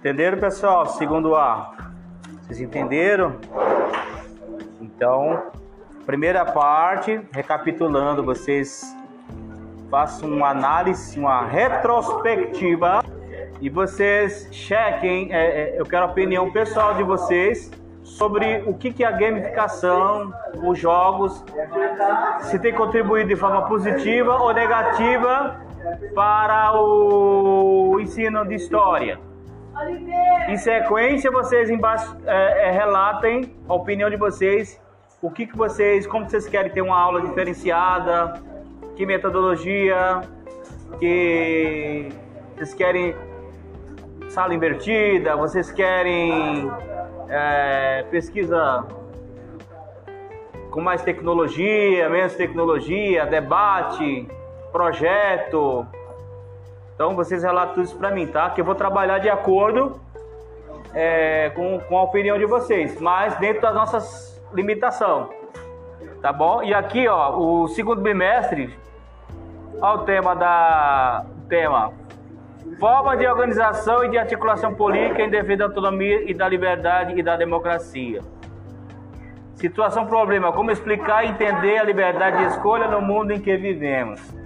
Entenderam, pessoal? Segundo A. Vocês entenderam? Então, primeira parte, recapitulando, vocês façam uma análise, uma retrospectiva e vocês chequem. É, é, eu quero a opinião pessoal de vocês sobre o que, que é a gamificação, os jogos, se tem contribuído de forma positiva ou negativa para o ensino de história. Em sequência, vocês embaixo é, é, relatem a opinião de vocês, o que, que vocês, como vocês querem ter uma aula diferenciada, que metodologia, que vocês querem sala invertida, vocês querem é, pesquisa com mais tecnologia, menos tecnologia, debate, projeto. Então vocês relatam isso para mim, tá? Que eu vou trabalhar de acordo é, com, com a opinião de vocês, mas dentro das nossas limitações, tá bom? E aqui, ó, o segundo bimestre, o tema da tema Forma de organização e de articulação política em defesa da autonomia e da liberdade e da democracia. Situação problema: como explicar e entender a liberdade de escolha no mundo em que vivemos.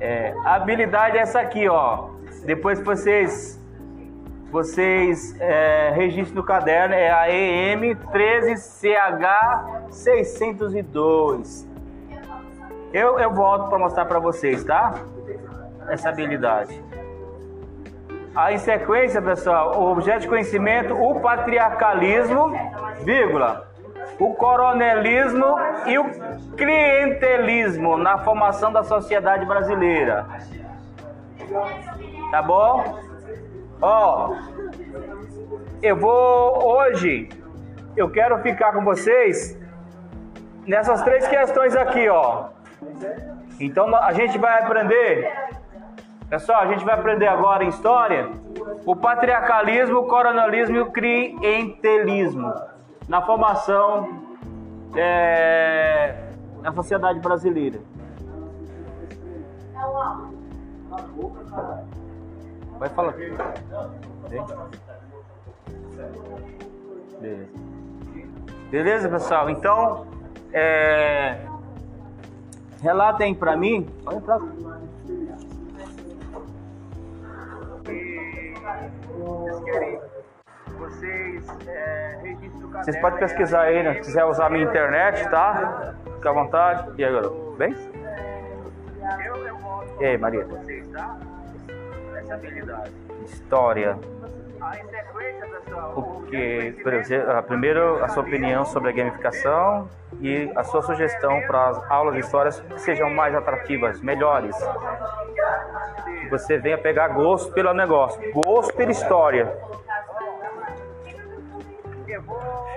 É, a habilidade é essa aqui, ó. Depois vocês vocês é, no caderno, é a EM 13CH602. Eu, eu volto para mostrar para vocês, tá? essa habilidade. Aí, em sequência, pessoal, o objeto de conhecimento, o patriarcalismo, vírgula, o coronelismo e o clientelismo na formação da sociedade brasileira. Tá bom? Ó, eu vou hoje, eu quero ficar com vocês nessas três questões aqui, ó. Então a gente vai aprender Pessoal, a gente vai aprender agora em história o patriarcalismo, o coronelismo e o clientelismo na formação é, na sociedade brasileira. Vai falar. Beleza. Beleza, pessoal? Então, é, relatem para mim. Olha pra vocês querem. Vocês é, registram Vocês podem pesquisar aí, né? Se quiser usar a minha internet, tá? Fica à vontade. E aí, garoto? Bem? E aí, Maria? Vocês, tá? Essa habilidade. História. O que, primeiro, a sua opinião sobre a gamificação e a sua sugestão para as aulas de histórias que sejam mais atrativas, melhores. Que você venha pegar gosto pelo negócio, gosto pela história.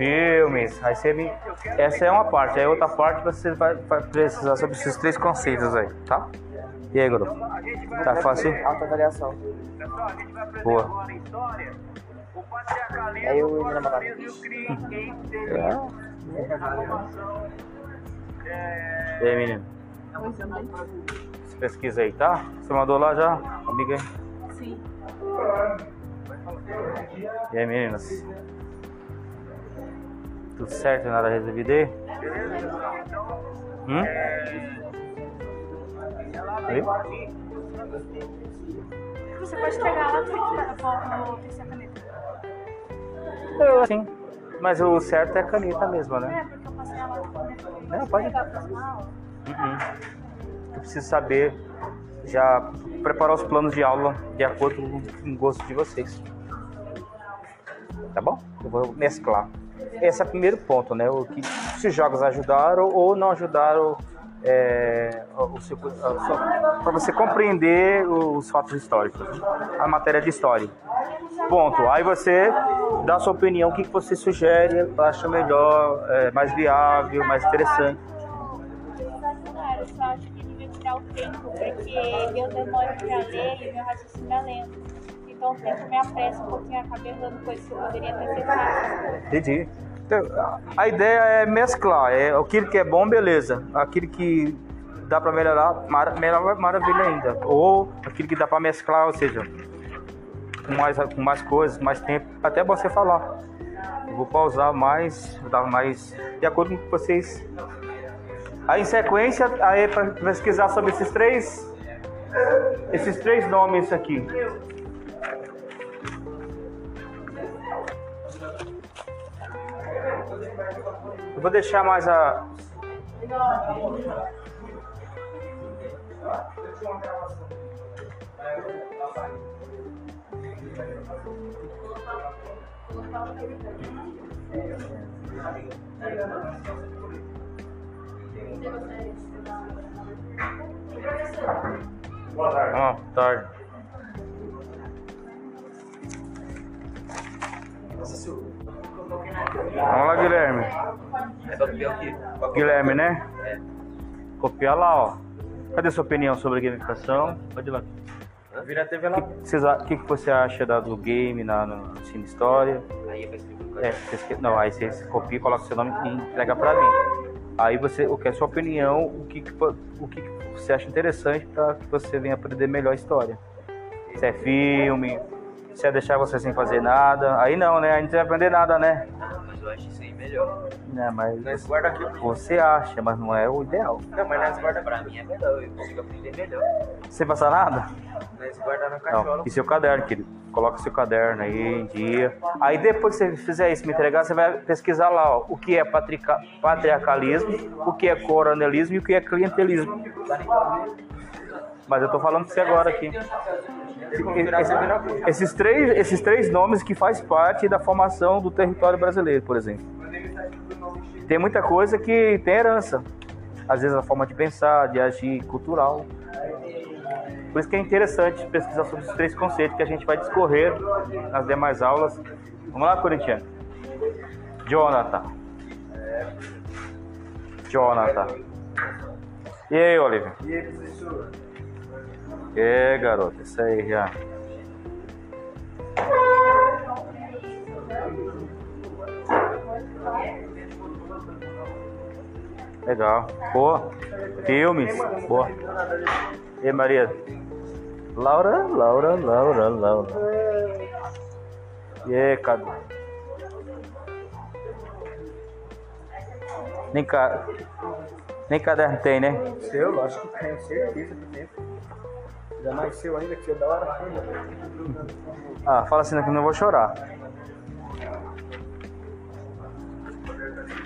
Filmes, aí você me... essa é uma parte, aí outra parte você vai, vai precisar sobre esses três conceitos aí, tá? E aí, garoto? Tá fácil? Alta avaliação. Boa. Aí eu ia namorar. E aí, menino? Você pesquisa aí, tá? Você mandou lá já, amiga aí? Sim. E aí, meninas? Tudo certo? Nada resolvido aí? Hum? Oi? Você pode pegar lá no terceira caneta. Eu, sim. Mas o certo é a caneta mesmo, É, né? porque eu passei ela com caneta. Não, pode. Uhum. Eu preciso saber já preparar os planos de aula de acordo com o gosto de vocês. Tá bom? Eu vou mesclar. Esse é o primeiro ponto, né? O que se os jogos ajudaram ou não ajudaram é, para você compreender os fatos históricos, a matéria de história. Ponto. Aí você dá a sua opinião, o que você sugere, acha melhor, é, mais viável, mais interessante. Eu só acho que devia tirar o tempo, porque eu demoro pra ler e meu raciocínio é lento. Então o tempo me apressa um pouquinho, eu acabo errando coisas que eu poderia ter feito. Entendi. Então, a ideia é mesclar, é aquilo que é bom, beleza. Aquilo que dá para melhorar, mara- melhor, maravilha ainda. Ou aquilo que dá para mesclar, ou seja, com mais, com mais coisas, mais tempo, até você falar. Eu vou pausar mais, vou dar mais de acordo com vocês. Aí em sequência, aí para pesquisar sobre esses três esses três nomes aqui. Eu vou deixar mais a Boa tarde. Ah, tarde. Vamos lá, Guilherme. Copiar. Guilherme, né? É. Copiar lá, ó. Cadê sua opinião sobre a gamificação? Pode ir lá. Vira a TV lá. O que, que, você acha da, do game na, no Cine História? Aí eu é, você, não, aí você copia, coloca seu nome e entrega pra mim. Aí você, o que é sua opinião, o que, o que você acha interessante para que você venha aprender melhor a história. Se é filme, se é deixar você sem fazer nada. Aí não, né? A gente não vai aprender nada, né? Mas eu acho isso aí melhor. É, mas nós guarda aqui. Você acha, mas não é o ideal. Não, mas nós guarda pra mim é melhor, eu consigo aprender melhor. Sem passar nada? Nós guarda na. Não. E seu caderno, querido? Coloca seu caderno aí em dia. Aí depois que você fizer isso, me entregar, você vai pesquisar lá ó, o que é patriarcalismo, o que é coronelismo e o que é clientelismo. Mas eu tô falando pra você agora aqui. Esses três, esses três nomes que faz parte da formação do território brasileiro, por exemplo. Tem muita coisa que tem herança. Às vezes a forma de pensar, de agir, cultural. Por isso que é interessante pesquisar sobre esses três conceitos que a gente vai discorrer nas demais aulas. Vamos lá, Corintiano. Jonathan. Jonathan. E aí, Olivia? E aí, professor? Aí, garoto? Isso aí já. Legal. Boa. Filmes. Boa. E aí, Maria? Laura, Laura, Laura, Laura. E aí, Cadu? Nem, ca... Nem caderno tem, né? Seu, acho que tem, certeza que tem. Já nasceu ainda, que é da hora. Ah, fala assim que não vou chorar.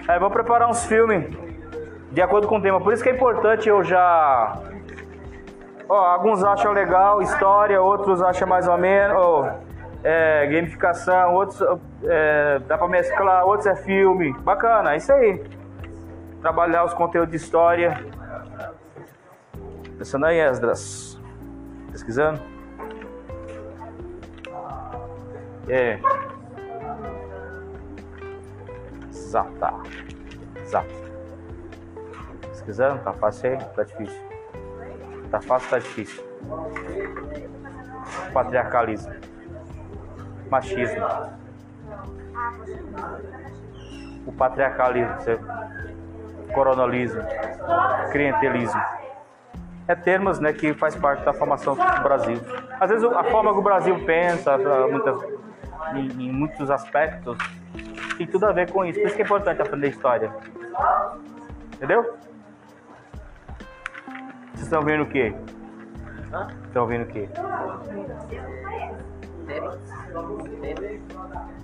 É, vou preparar uns filmes de acordo com o tema. Por isso que é importante eu já. Ó, alguns acham legal história, outros acham mais ou menos. Ó, é, gamificação, outros é, dá pra mesclar, outros é filme. Bacana, é isso aí. Trabalhar os conteúdos de história. Pensando aí, Esdras. Pesquisando? É. Zata. Zata pesquisando? Tá fácil aí? Tá difícil? Tá fácil tá difícil? Patriarcalismo. Machismo. O patriarcalismo. Coronalismo. Clientelismo. É termos né, que faz parte da formação do Brasil. Às vezes a forma que o Brasil pensa, muitas, em, em muitos aspectos, tem tudo a ver com isso. Por isso que é importante aprender história. Entendeu? Vocês estão vendo o quê? Estão vendo o quê?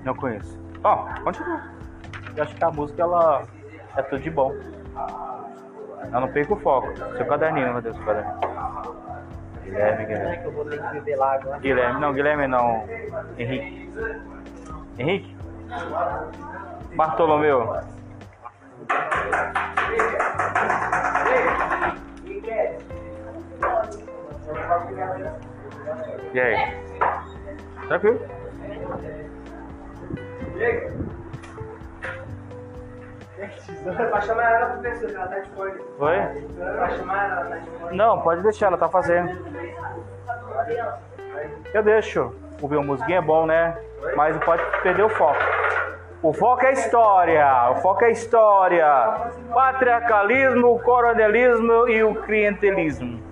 Não conheço. Ó, oh, continua. Eu acho que a música ela é tudo de bom. Ela não perca o foco. Seu caderninho, meu Deus, seu caderninho. Guilherme, Guilherme. Guilherme, não, Guilherme não. Henrique. Henrique? Bartolomeu. E aí? Tranquilo? Vai chamar ela professor, ela tá de fone. Oi? Vai chamar ela, tá de fone. Não, pode deixar, ela tá fazendo. Eu deixo. Ouvir uma musiquinha é bom, né? Mas pode perder o foco. O foco é história, o foco é história. Patriarcalismo, o coronelismo e o clientelismo.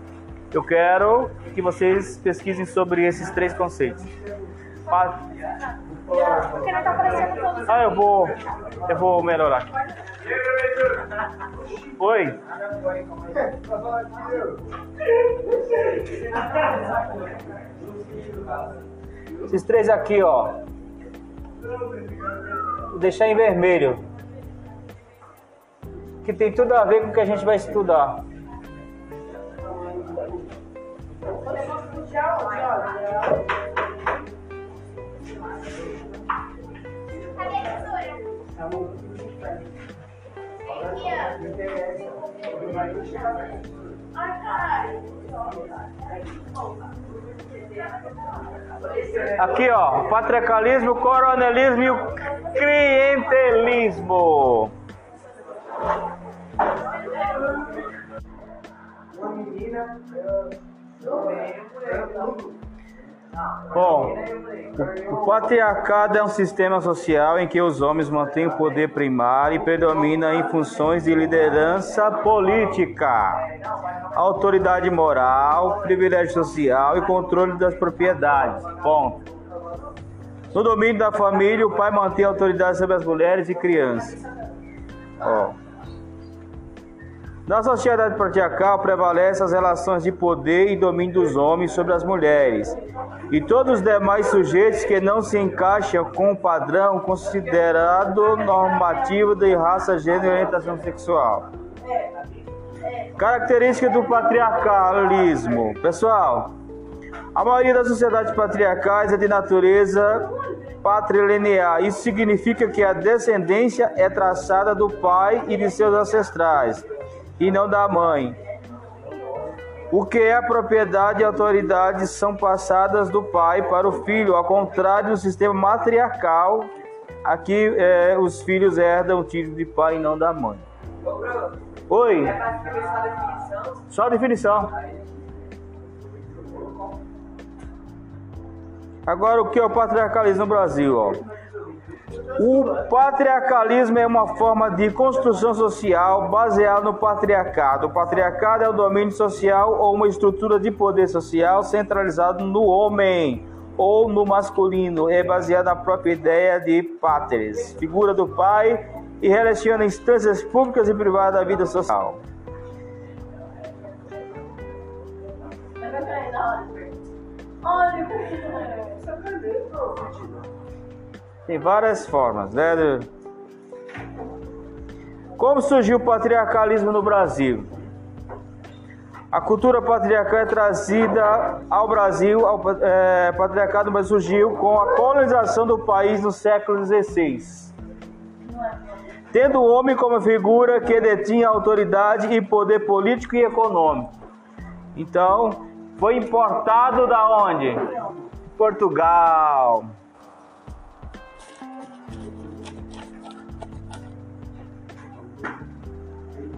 Eu quero que vocês pesquisem sobre esses três conceitos. Ah, eu vou. Eu vou melhorar. Oi. Esses três aqui, ó. Vou deixar em vermelho. Que tem tudo a ver com o que a gente vai estudar. Aqui, ó, o patriarcalismo, o coronelismo e o clientelismo. Bom, o, patriarcado é um sistema social em que os homens mantêm o poder primário e predominam em funções de liderança política, autoridade moral, privilégio social e controle das propriedades. Ponto. No domínio da família, o pai mantém a autoridade sobre as mulheres e crianças. Ó. Na sociedade patriarcal prevalecem as relações de poder e domínio dos homens sobre as mulheres e todos os demais sujeitos que não se encaixam com o padrão considerado normativo de raça, gênero e orientação sexual. Característica do patriarcalismo. Pessoal, a maioria das sociedades patriarcais é de natureza patrilinear. Isso significa que a descendência é traçada do pai e de seus ancestrais, e não da mãe. O que é propriedade e autoridade são passadas do pai para o filho, ao contrário do sistema matriarcal. Aqui é, os filhos herdam o título de pai e não da mãe. Oi. Só a definição. Agora, o que é o patriarcalismo no Brasil? Ó? O patriarcalismo é uma forma de construção social baseada no patriarcado. O patriarcado é o domínio social ou uma estrutura de poder social centralizado no homem ou no masculino. É baseado na própria ideia de patres, figura do pai, e relaciona instâncias públicas e privadas da vida social. Tem várias formas, né? Como surgiu o patriarcalismo no Brasil? A cultura patriarcal é trazida ao Brasil, ao é, patriarcado, mas surgiu com a colonização do país no século XVI. Tendo o homem como figura que detinha autoridade e poder político e econômico. Então, foi importado da onde? Portugal.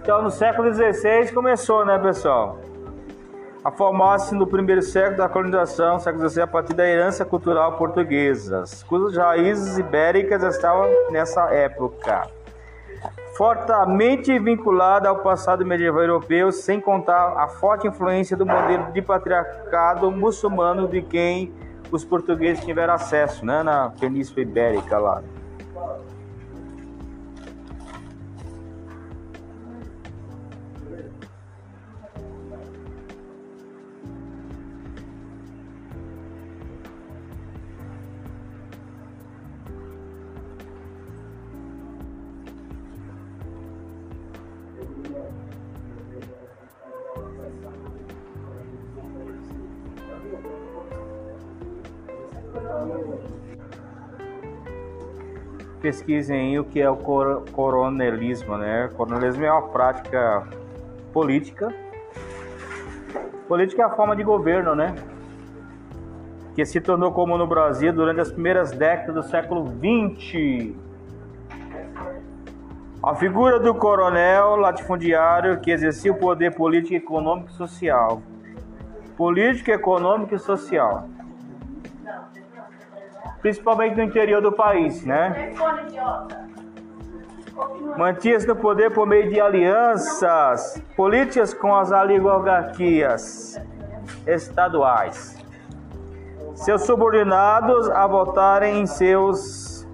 Então, no século XVI começou, né, pessoal? A formar-se no primeiro século da colonização, século XVI, a partir da herança cultural portuguesa, cujas raízes ibéricas estavam nessa época. Fortemente vinculada ao passado medieval europeu, sem contar a forte influência do modelo de patriarcado muçulmano de quem os portugueses tiveram acesso, né, na Península Ibérica lá. Pesquisem o que é o cor- coronelismo, né? Coronelismo é uma prática política Política é a forma de governo, né? Que se tornou comum no Brasil durante as primeiras décadas do século XX. A figura do coronel latifundiário que exercia o poder político, econômico e social. Político, econômico e social. Principalmente no interior do país, né? Mantinha-se no poder por meio de alianças políticas com as oligarquias estaduais. Seus subordinados a votarem em seus.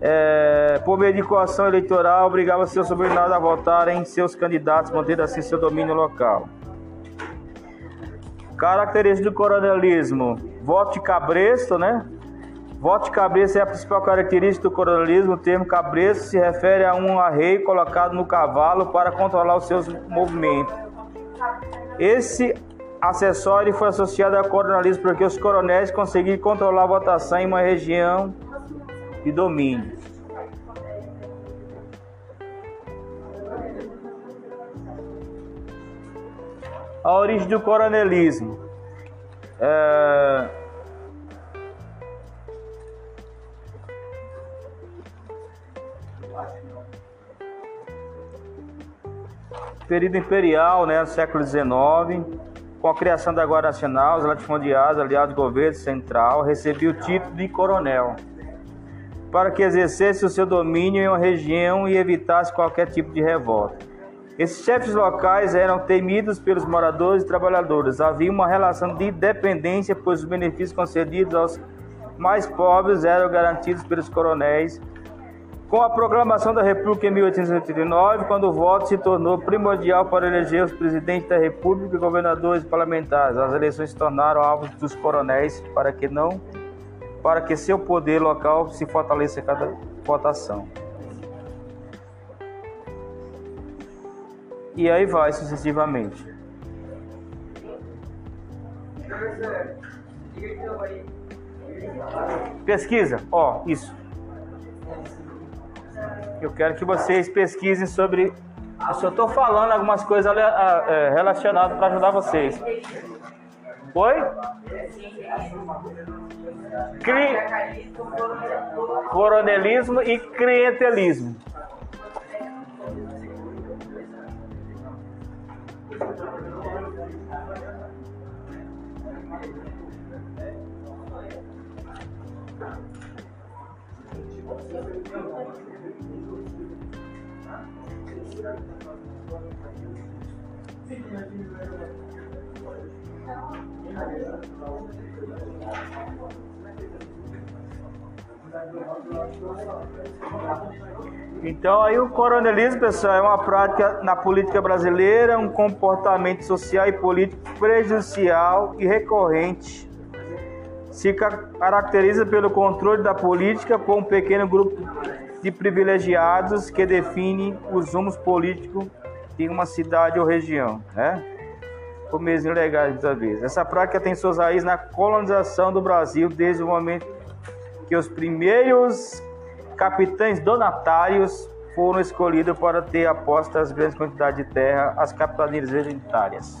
É, por meio de coação eleitoral, obrigava seus subordinados a votarem em seus candidatos, mantendo assim seu domínio local. Característica do coronelismo: voto de cabresto, né? Voto de cabeça é a principal característica do coronelismo. O termo cabresto se refere a um arreio colocado no cavalo para controlar os seus movimentos. Esse acessório foi associado ao coronelismo porque os coronéis conseguiram controlar a votação em uma região de domínio. A origem do coronelismo. É... período imperial, né, século XIX, com a criação da Guarda Nacional, os latifundiários, aliados do governo central, recebia o título de coronel, para que exercesse o seu domínio em uma região e evitasse qualquer tipo de revolta. Esses chefes locais eram temidos pelos moradores e trabalhadores. Havia uma relação de dependência, pois os benefícios concedidos aos mais pobres eram garantidos pelos coronéis com a proclamação da República em 1889, quando o voto se tornou primordial para eleger os presidentes da República, governadores e parlamentares, as eleições se tornaram alvos dos coronéis para que não para que seu poder local se fortaleça a cada votação. E aí vai sucessivamente. Pesquisa, ó, isso. Eu quero que vocês pesquisem sobre. Eu só estou falando algumas coisas é, relacionadas para ajudar vocês. Oi? Cri... Coronelismo e clientelismo. Então aí o coronelismo, pessoal, é uma prática na política brasileira, um comportamento social e político prejudicial e recorrente. Se caracteriza pelo controle da política por um pequeno grupo de privilegiados que define os rumos políticos de uma cidade ou região, né? Por meios ilegais, muitas vezes. Essa prática tem suas raízes na colonização do Brasil desde o momento que os primeiros capitães donatários foram escolhidos para ter aposta as grandes quantidades de terra às capitanias hereditárias.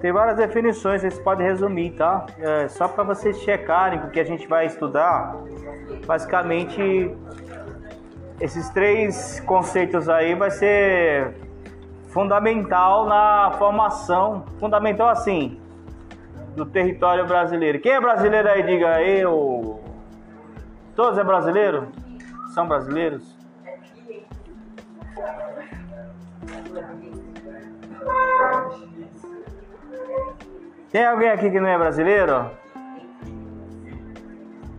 Tem várias definições, vocês podem resumir, tá? É, só para vocês checarem, porque a gente vai estudar basicamente esses três conceitos aí vai ser fundamental na formação, fundamental assim, do território brasileiro. Quem é brasileiro aí, diga eu. Todos é brasileiro? São brasileiros? Tem alguém aqui que não é brasileiro?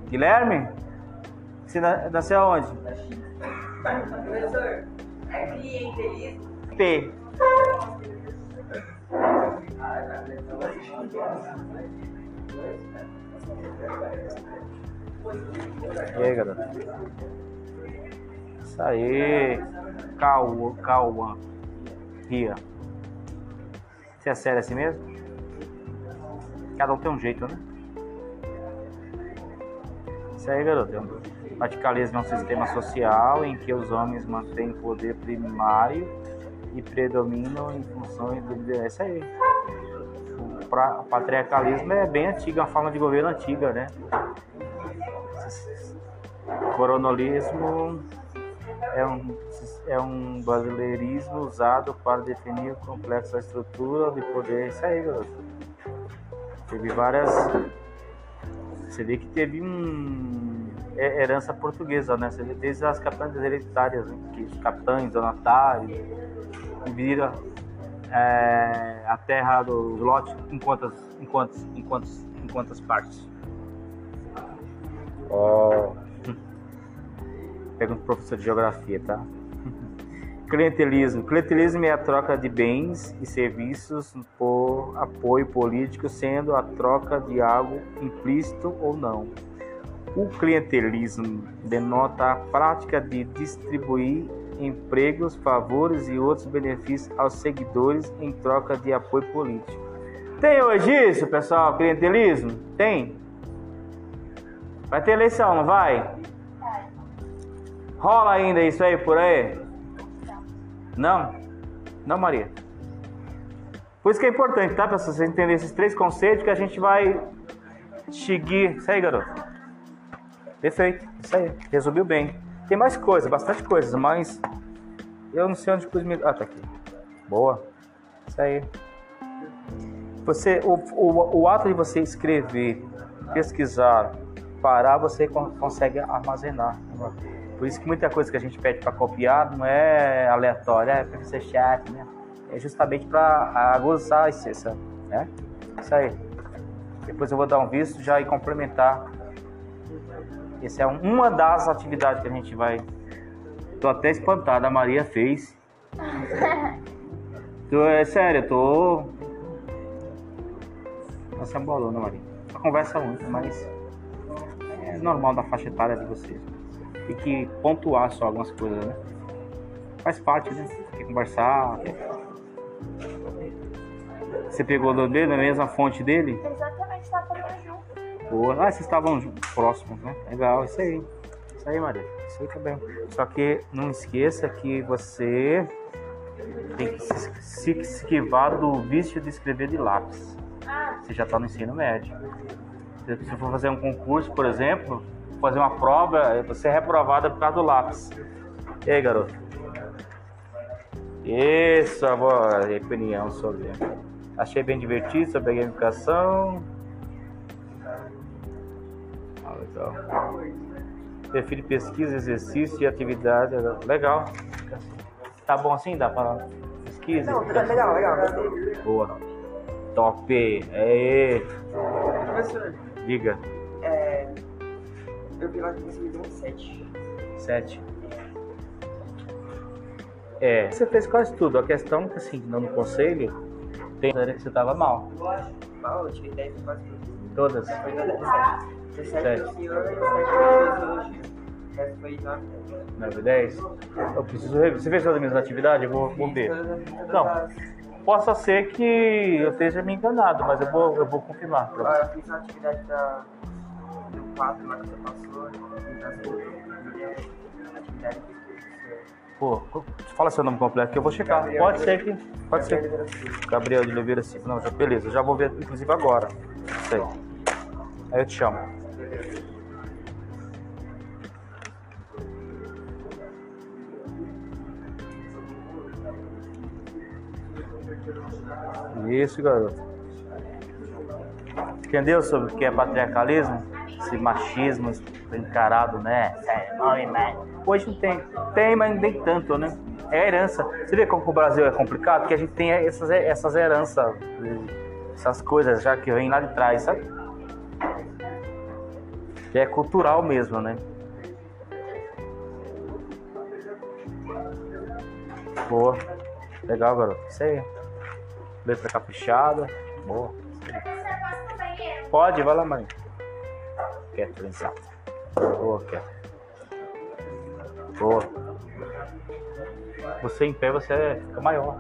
Guilherme? Você nasceu aonde? Professor, é clientelismo? P. E aí, galera? Isso aí. Cauã. Cauã. Ria. Você é sério assim mesmo? Cada um tem um jeito, né? Isso aí, garoto. O radicalismo é um sistema social em que os homens mantêm poder primário e predominam em funções do. É isso aí. O patriarcalismo é bem antigo, é uma forma de governo antiga, né? Coronelismo é um, é um brasileirismo usado para definir o complexo da estrutura de poder. Isso aí, garoto. Teve várias. Você vê que teve um herança portuguesa, né? Você vê desde as capitães hereditárias, né? que os capitães, donatários, vira é, a terra dos lotes em quantas, em quantas, em quantas, em quantas partes? Oh. Pergunta pro professor de geografia, tá? Clientelismo. Clientelismo é a troca de bens e serviços por apoio político, sendo a troca de algo implícito ou não. O clientelismo denota a prática de distribuir empregos, favores e outros benefícios aos seguidores em troca de apoio político. Tem hoje isso, pessoal? Clientelismo? Tem? Vai ter eleição, não vai? Rola ainda isso aí por aí? Não? Não, Maria? Por isso que é importante, tá, pessoal? Você entender esses três conceitos que a gente vai seguir. Isso aí, garoto. Perfeito. Isso aí. Resumiu bem. Tem mais coisa, bastante coisas, mas eu não sei onde pus. Ah, tá aqui. Boa. Isso aí. Você, o, o, o ato de você escrever, pesquisar, parar, você consegue armazenar. Por isso que muita coisa que a gente pede para copiar não é aleatória, é para ser chat, né? É justamente para aguçar a essência, né? Isso aí. Depois eu vou dar um visto já e complementar essa é uma das atividades que a gente vai. Tô até espantado, a Maria fez. tô, é sério, tô. Nossa, é bolona, Maria. Conversa muito, mas é normal da faixa etária de vocês. Tem que pontuar só algumas coisas, né? Faz parte, né? Tem que conversar. Você pegou do dedo, na mesma fonte dele? Exatamente, tá Boa. Ah, vocês estavam próximos, né? Legal, isso aí. Isso aí, Maria. Isso aí também. Só que não esqueça que você tem que se esquivar do vício de escrever de lápis. Você já está no ensino médio. Se você for fazer um concurso, por exemplo, fazer uma prova, você é reprovada por causa do lápis. E aí, garoto? Isso, a opinião sobre. Achei bem divertido sobre a gamificação. Legal. Perfil de pesquisa, exercício e atividade. Legal. Tá bom assim? Dá pra pesquisa? Não, legal, legal. Boa. Top. É. Professor. Diga. Eu vi lá que você me deu um 7. 7. É, você fez quase tudo. A questão é que, assim, no conselho, tem que você tava mal. Mal, eu tirei 10 quase tudo. Todas? Foi 17. 17 esse ano e 7 O resto foi 9 9 10? Eu preciso rever. Você fez todas as minhas atividades? Eu vou, ver. Não. Possa ser que eu esteja me enganado, mas eu vou, eu vou confirmar. Pra você. Eu fiz uma atividade da, 4 lá que você passou, outras atividades Pô, fala seu nome completo que eu vou checar. Gabriel pode ser que. Pode Gabriel ser. Gabriel de Oliveira Silva. Não, já, beleza, já vou ver, inclusive agora. Sei. Aí eu te chamo. Isso, garoto. Entendeu sobre o que é patriarcalismo? Esse machismo encarado, né? Hoje não tem. Tem, mas nem tanto, né? É herança. Você vê como o Brasil é complicado? Que a gente tem essas, essas heranças, essas coisas já que vêm lá de trás, sabe? Que é cultural mesmo, né? Boa. Legal, garoto. Isso aí. Letra caprichada. Boa. Pode, vai lá, mãe. Quieto, Lençado. Boa, quieto. Boa. Você em pé, você fica maior.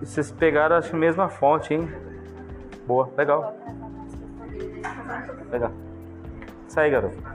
Vocês, pegaram acho, a mesma fonte, hein? Boa, legal. Legal. Aí, garoto.